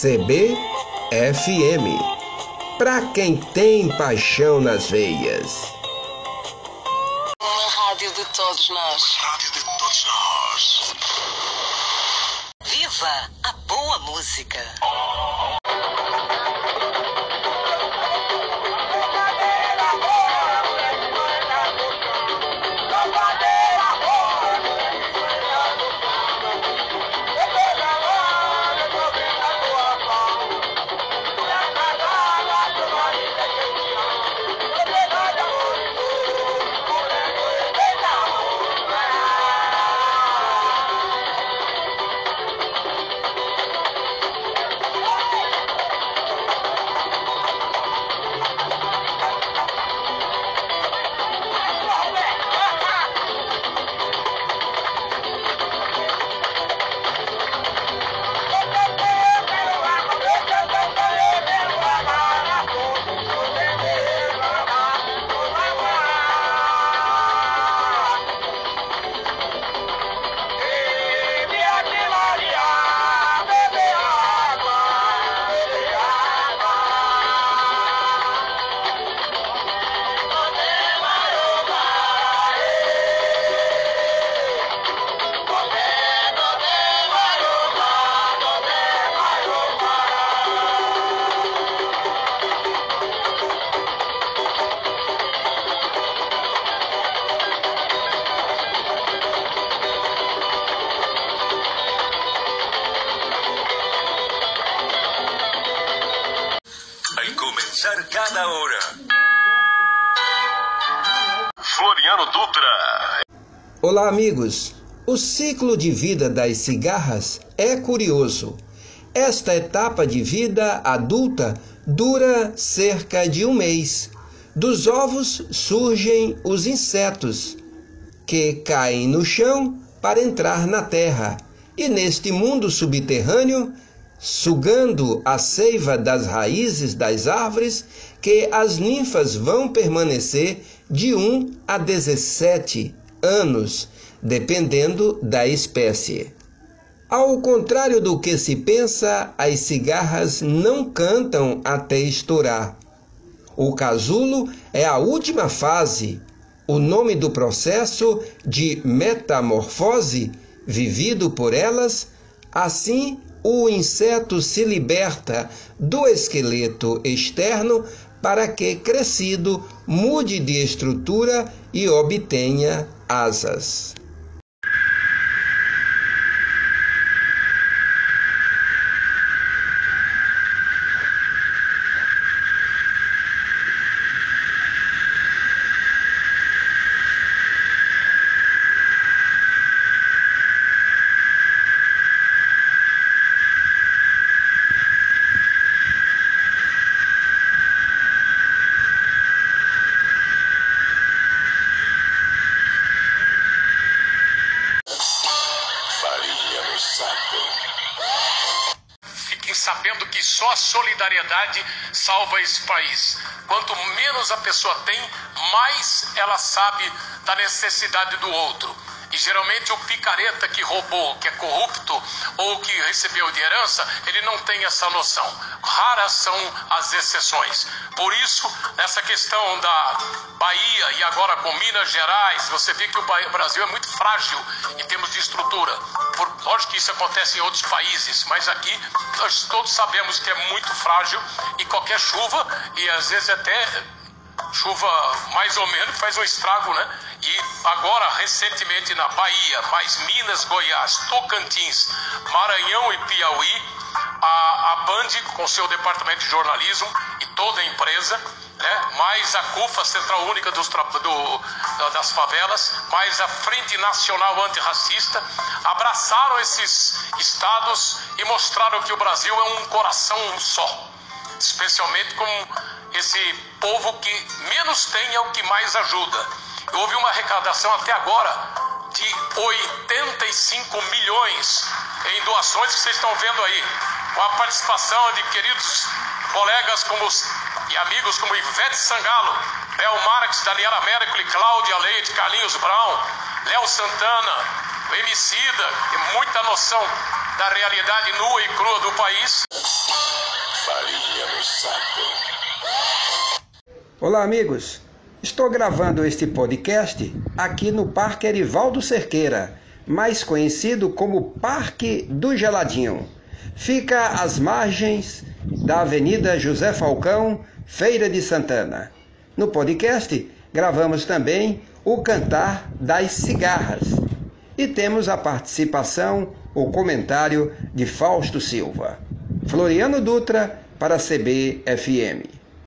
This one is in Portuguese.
CBFM. Pra quem tem paixão nas veias. Uma rádio de todos nós. Rádio de todos nós. Viva a boa música. Cada hora. Floriano Dutra. Olá, amigos. O ciclo de vida das cigarras é curioso. Esta etapa de vida adulta dura cerca de um mês. Dos ovos surgem os insetos, que caem no chão para entrar na terra. E neste mundo subterrâneo, sugando a seiva das raízes das árvores, que as ninfas vão permanecer de 1 a 17 anos, dependendo da espécie. Ao contrário do que se pensa, as cigarras não cantam até estourar. O casulo é a última fase, o nome do processo de metamorfose vivido por elas, assim o inseto se liberta do esqueleto externo para que, crescido, mude de estrutura e obtenha asas. Sabendo que só a solidariedade salva esse país. Quanto menos a pessoa tem, mais ela sabe da necessidade do outro. E geralmente o picareta que roubou, que é corrupto ou que recebeu de herança, ele não tem essa noção. Raras são as exceções. Por isso, nessa questão da Bahia e agora com Minas Gerais, você vê que o Brasil é muito frágil em termos de estrutura. Por, lógico que isso acontece em outros países, mas aqui nós todos sabemos que é muito frágil e qualquer chuva, e às vezes até chuva mais ou menos faz um estrago, né? E agora, recentemente na Bahia, mais Minas, Goiás, Tocantins, Maranhão e Piauí, a, a Band, com seu departamento de jornalismo e toda a empresa, né? mais a CUFA, Central Única dos, do- da- das Favelas, mais a Frente Nacional Antirracista, abraçaram esses estados e mostraram que o Brasil é um coração só especialmente com esse povo que menos tem é o que mais ajuda. Houve uma arrecadação até agora de 85 milhões em doações que vocês estão vendo aí, com a participação de queridos colegas como os, e amigos como Ivete Sangalo, Léo Marques, Daniela Mercury, Cláudia Leite, Carlinhos Brown, Léo Santana, emicida e muita noção da realidade nua e crua do país. Farinha no saco. Olá, amigos. Estou gravando este podcast aqui no Parque Erivaldo Cerqueira, mais conhecido como Parque do Geladinho. Fica às margens da Avenida José Falcão, Feira de Santana. No podcast, gravamos também o Cantar das Cigarras e temos a participação, o comentário de Fausto Silva. Floriano Dutra para CBFM.